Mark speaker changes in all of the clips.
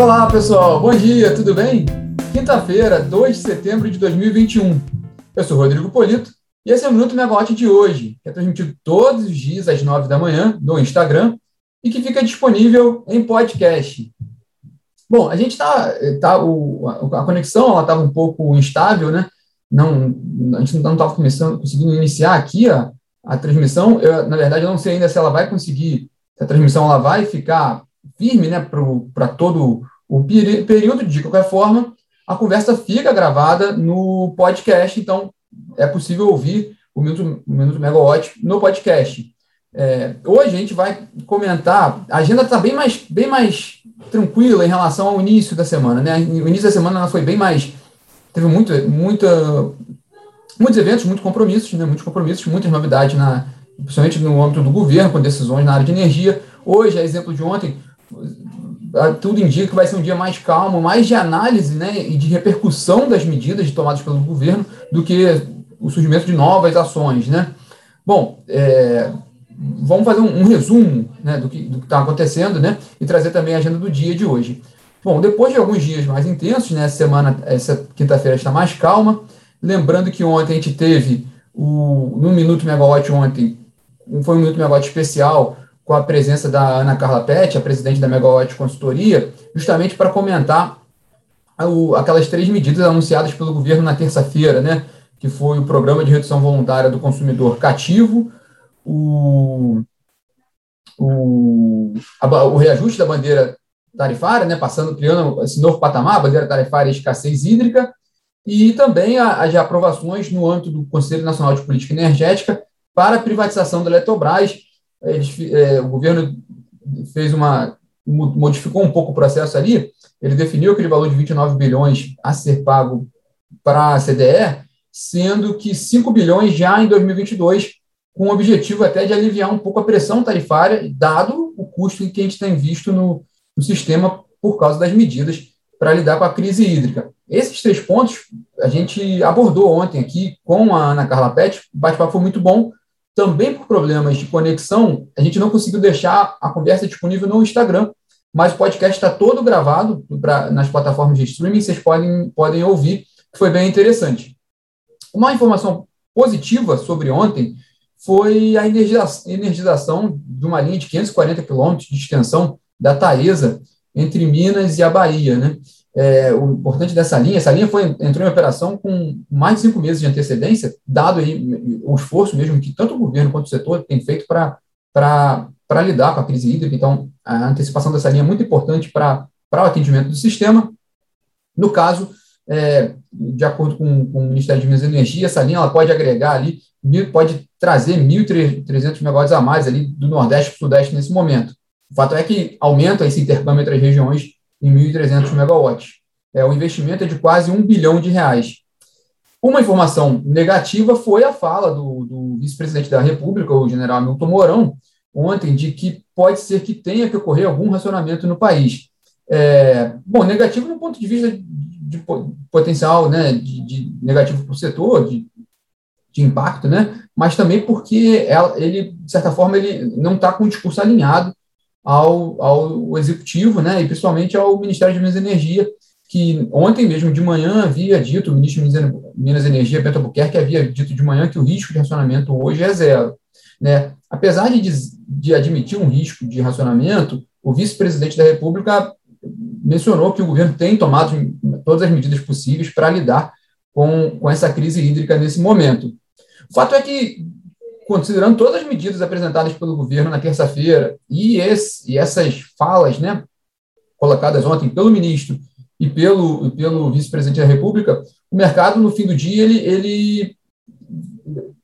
Speaker 1: Olá, pessoal. Bom dia, tudo bem? Quinta-feira, 2 de setembro de 2021. Eu sou Rodrigo Polito e esse é o Minuto Megawatt de hoje, que é transmitido todos os dias às 9 da manhã no Instagram e que fica disponível em podcast. Bom, a gente está. Tá, o, a conexão estava um pouco instável, né? Não, a gente não estava conseguindo iniciar aqui a, a transmissão. Eu, na verdade, eu não sei ainda se ela vai conseguir, se a transmissão ela vai ficar firme né, para todo o período. De qualquer forma, a conversa fica gravada no podcast, então é possível ouvir o Minuto, o Minuto Megawatt no podcast. É, hoje a gente vai comentar, a agenda está bem mais, bem mais tranquila em relação ao início da semana. Né? O início da semana foi bem mais. Teve muito, muita, muitos eventos, muitos compromissos, né? muitos compromissos, muitas novidades, na, principalmente no âmbito do governo, com decisões na área de energia. Hoje, a exemplo de ontem, tudo indica que vai ser um dia mais calmo, mais de análise né, e de repercussão das medidas tomadas pelo governo do que o surgimento de novas ações. Né? Bom, é, vamos fazer um, um resumo né, do que está acontecendo né, e trazer também a agenda do dia de hoje. Bom, depois de alguns dias mais intensos, né, essa semana, essa quinta-feira está mais calma. Lembrando que ontem a gente teve o, no Minuto Megawatt ontem, foi um Minuto Megawatt especial com a presença da Ana Carla Pet, a presidente da Megawatt Consultoria, justamente para comentar o, aquelas três medidas anunciadas pelo governo na terça-feira, né? Que foi o programa de redução voluntária do consumidor cativo, o, o, a, o reajuste da bandeira tarifária, né, passando, criando esse novo patamar, bandeira tarifária e escassez hídrica, e também as aprovações no âmbito do Conselho Nacional de Política Energética para a privatização da Eletrobras. Eles, é, o governo fez uma modificou um pouco o processo ali, ele definiu aquele valor de 29 bilhões a ser pago para a CDE, sendo que 5 bilhões já em 2022 com o objetivo até de aliviar um pouco a pressão tarifária, dado o custo que a gente tem visto no, no sistema por causa das medidas para lidar com a crise hídrica. Esses três pontos a gente abordou ontem aqui com a Ana Carla Pet, o bate-papo foi muito bom, também por problemas de conexão, a gente não conseguiu deixar a conversa disponível no Instagram, mas o podcast está todo gravado pra, nas plataformas de streaming, vocês podem, podem ouvir, foi bem interessante. Uma informação positiva sobre ontem foi a energização de uma linha de 540 quilômetros de extensão da Taesa entre Minas e a Bahia. Né? É, o importante dessa linha, essa linha foi, entrou em operação com mais de cinco meses de antecedência, dado aí o esforço mesmo que tanto o governo quanto o setor tem feito para lidar com a crise hídrica. Então, a antecipação dessa linha é muito importante para o atendimento do sistema. No caso, é, de acordo com, com, o Ministério de Minas e Energia, essa linha ela pode agregar ali, pode trazer 1.300 megawatts a mais ali do Nordeste para o Sudeste nesse momento. O fato é que aumenta esse intercâmbio entre as regiões em 1.300 megawatts. É, o investimento é de quase um bilhão de reais. Uma informação negativa foi a fala do, do vice-presidente da República, o general Milton Mourão, ontem, de que pode ser que tenha que ocorrer algum racionamento no país. É, bom, negativo no ponto de vista de potencial né, de, de negativo para o setor, de, de impacto, né, mas também porque ela, ele, de certa forma, ele não está com o discurso alinhado ao, ao executivo, né, e principalmente ao Ministério de Minas e Energia, que ontem mesmo de manhã havia dito, o ministro de Minas e Energia, Beto Albuquerque, havia dito de manhã que o risco de racionamento hoje é zero. Né? Apesar de, de admitir um risco de racionamento, o vice-presidente da República mencionou que o governo tem tomado todas as medidas possíveis para lidar com, com essa crise hídrica nesse momento. O fato é que, considerando todas as medidas apresentadas pelo governo na terça-feira e, e essas falas né, colocadas ontem pelo ministro e pelo, pelo vice-presidente da República, o mercado, no fim do dia, ele, ele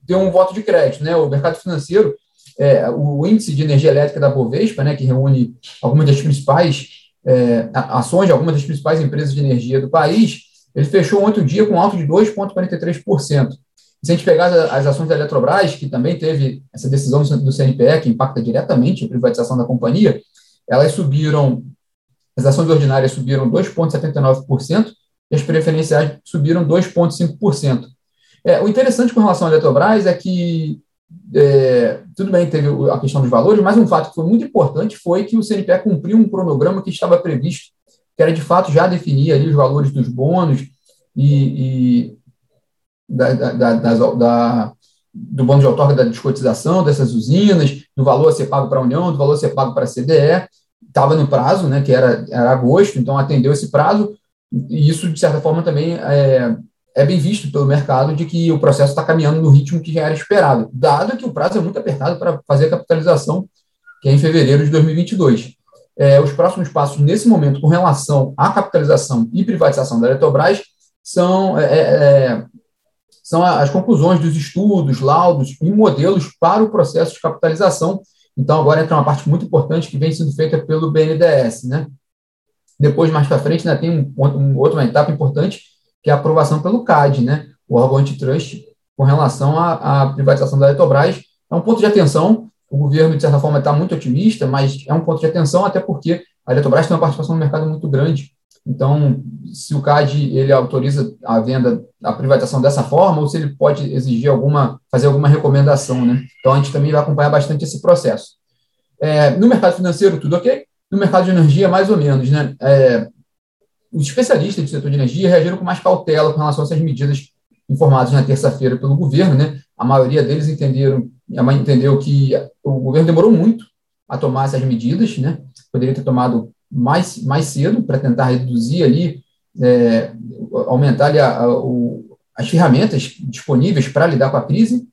Speaker 1: deu um voto de crédito. Né? O mercado financeiro, é, o índice de energia elétrica da Bovespa, né, que reúne algumas das principais é, ações de algumas das principais empresas de energia do país, ele fechou ontem o dia com alto de 2,43%. Se a gente pegar as ações da Eletrobras, que também teve essa decisão do CNPE, que impacta diretamente a privatização da companhia, elas subiram, as ações ordinárias subiram 2,79% e as preferenciais subiram 2,5%. É, o interessante com relação à Eletrobras é que é, tudo bem, teve a questão dos valores, mas um fato que foi muito importante foi que o CNPE cumpriu um cronograma que estava previsto que era de fato já definir ali os valores dos bônus e, e da, da, da, da, do bônus de outorga da descotização dessas usinas, do valor a ser pago para a União, do valor a ser pago para a CDE, estava no prazo, né, que era, era agosto, então atendeu esse prazo, e isso, de certa forma, também é, é bem visto pelo mercado de que o processo está caminhando no ritmo que já era esperado, dado que o prazo é muito apertado para fazer a capitalização, que é em fevereiro de 2022. É, os próximos passos, nesse momento, com relação à capitalização e privatização da Eletrobras, são, é, é, é são as conclusões dos estudos, laudos e modelos para o processo de capitalização. Então, agora entra uma parte muito importante que vem sendo feita pelo BNDES. Né? Depois, mais para frente, ainda tem um, um, outra etapa importante, que é a aprovação pelo CAD, né? o órgão antitrust, com relação à, à privatização da Eletrobras. É um ponto de atenção. O governo, de certa forma, está muito otimista, mas é um ponto de atenção, até porque a Eletrobras tem uma participação no mercado muito grande. Então, se o CAD ele autoriza a venda, a privatização dessa forma, ou se ele pode exigir alguma, fazer alguma recomendação, né? Então, a gente também vai acompanhar bastante esse processo. É, no mercado financeiro, tudo ok? No mercado de energia, mais ou menos, né? É, os especialistas do setor de energia reagiram com mais cautela com relação a essas medidas informadas na terça-feira pelo governo, né? A maioria deles entenderam, a mãe entendeu que o governo demorou muito a tomar essas medidas, né? Poderia ter tomado mais, mais cedo para tentar reduzir ali, é, aumentar ali a, a, o, as ferramentas disponíveis para lidar com a crise.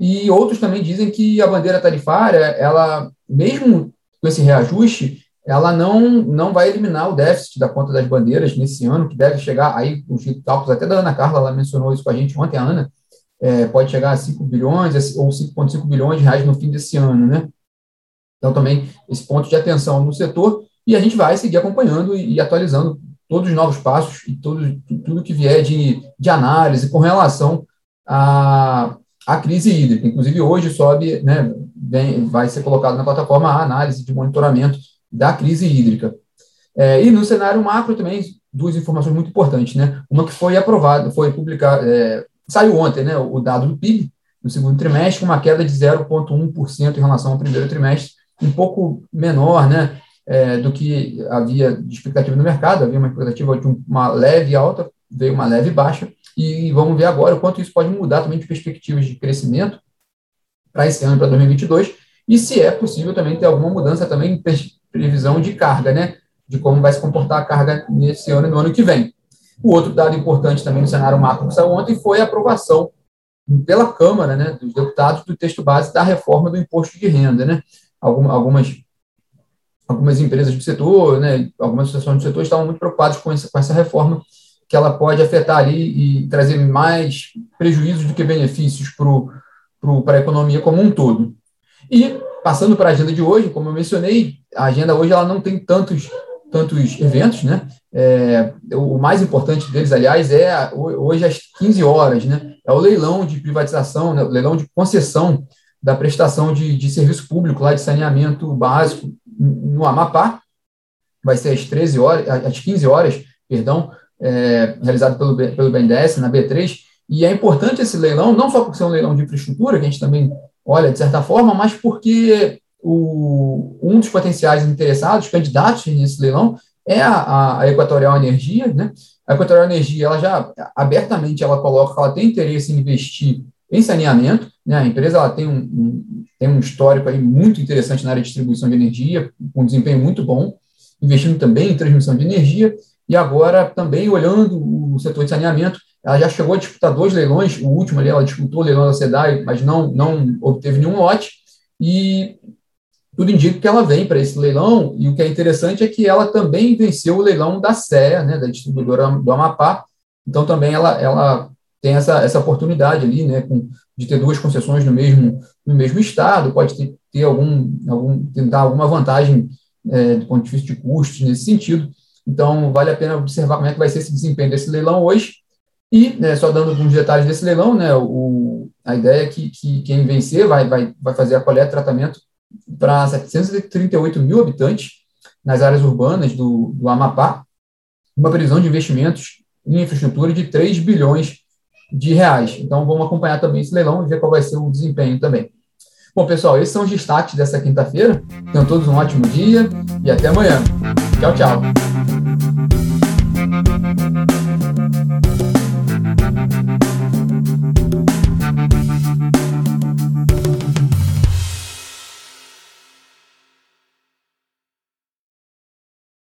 Speaker 1: E outros também dizem que a bandeira tarifária, ela, mesmo com esse reajuste, ela não, não vai eliminar o déficit da conta das bandeiras nesse ano, que deve chegar, aí os cálculos até da Ana Carla, ela mencionou isso com a gente ontem, a Ana, é, pode chegar a 5 bilhões ou 5,5 bilhões de reais no fim desse ano, né? Então, também, esse ponto de atenção no setor, e a gente vai seguir acompanhando e, e atualizando todos os novos passos e todo, tudo que vier de, de análise com relação à, à crise hídrica. Inclusive, hoje sobe, né, vem, vai ser colocado na plataforma a análise de monitoramento da crise hídrica. É, e no cenário macro também, duas informações muito importantes, né? Uma que foi aprovada, foi publicada, é, saiu ontem, né, o dado do PIB, no segundo trimestre, uma queda de 0,1% em relação ao primeiro trimestre, um pouco menor, né, é, do que havia de expectativa no mercado, havia uma expectativa de uma leve alta, veio uma leve baixa, e vamos ver agora o quanto isso pode mudar também de perspectivas de crescimento para esse ano, para 2022, e se é possível também ter alguma mudança também em previsão de carga, né, de como vai se comportar a carga nesse ano e no ano que vem. O outro dado importante também no cenário macro que saiu ontem foi a aprovação pela Câmara, né, dos deputados, do texto base da reforma do imposto de renda, né, algumas algumas empresas do setor, né, algumas associações do setor estavam muito preocupadas com essa, com essa reforma, que ela pode afetar ali e trazer mais prejuízos do que benefícios para a economia como um todo. E, passando para a agenda de hoje, como eu mencionei, a agenda hoje ela não tem tantos, tantos eventos, né? É, o mais importante deles, aliás, é hoje às 15 horas, né? É o leilão de privatização, né? o leilão de concessão da prestação de, de serviço público lá de saneamento básico no Amapá, vai ser às 13 horas, às 15 horas, perdão, é, realizado pelo, pelo BNDES na B3, e é importante esse leilão, não só por ser um leilão de infraestrutura, que a gente também olha de certa forma, mas porque o, um dos potenciais interessados, candidatos nesse leilão, é a, a Equatorial Energia, né? A Equatorial Energia, ela já abertamente ela coloca que ela tem interesse em investir em saneamento, né? A empresa ela tem um, um, tem um histórico aí muito interessante na área de distribuição de energia, com um desempenho muito bom, investindo também em transmissão de energia, e agora também olhando o setor de saneamento, ela já chegou a disputar dois leilões, o último ali ela disputou o leilão da SEDAI, mas não, não obteve nenhum lote, e tudo indica que ela vem para esse leilão, e o que é interessante é que ela também venceu o leilão da SEA, né, da distribuidora do Amapá, então também ela, ela tem essa, essa oportunidade ali, né, com, de ter duas concessões no mesmo, no mesmo estado, pode ter, ter algum, algum, tentar alguma vantagem é, do ponto de vista de custos nesse sentido. Então, vale a pena observar como é que vai ser esse desempenho desse leilão hoje. E, né, só dando alguns detalhes desse leilão, né, o, a ideia é que, que quem vencer vai, vai, vai fazer a coleta e tratamento para 738 mil habitantes nas áreas urbanas do, do Amapá, uma previsão de investimentos em infraestrutura de 3 bilhões de reais. Então, vamos acompanhar também esse leilão e ver qual vai ser o desempenho também. Bom, pessoal, esses são os destaques dessa quinta-feira. Tenham todos um ótimo dia e até amanhã. Tchau, tchau.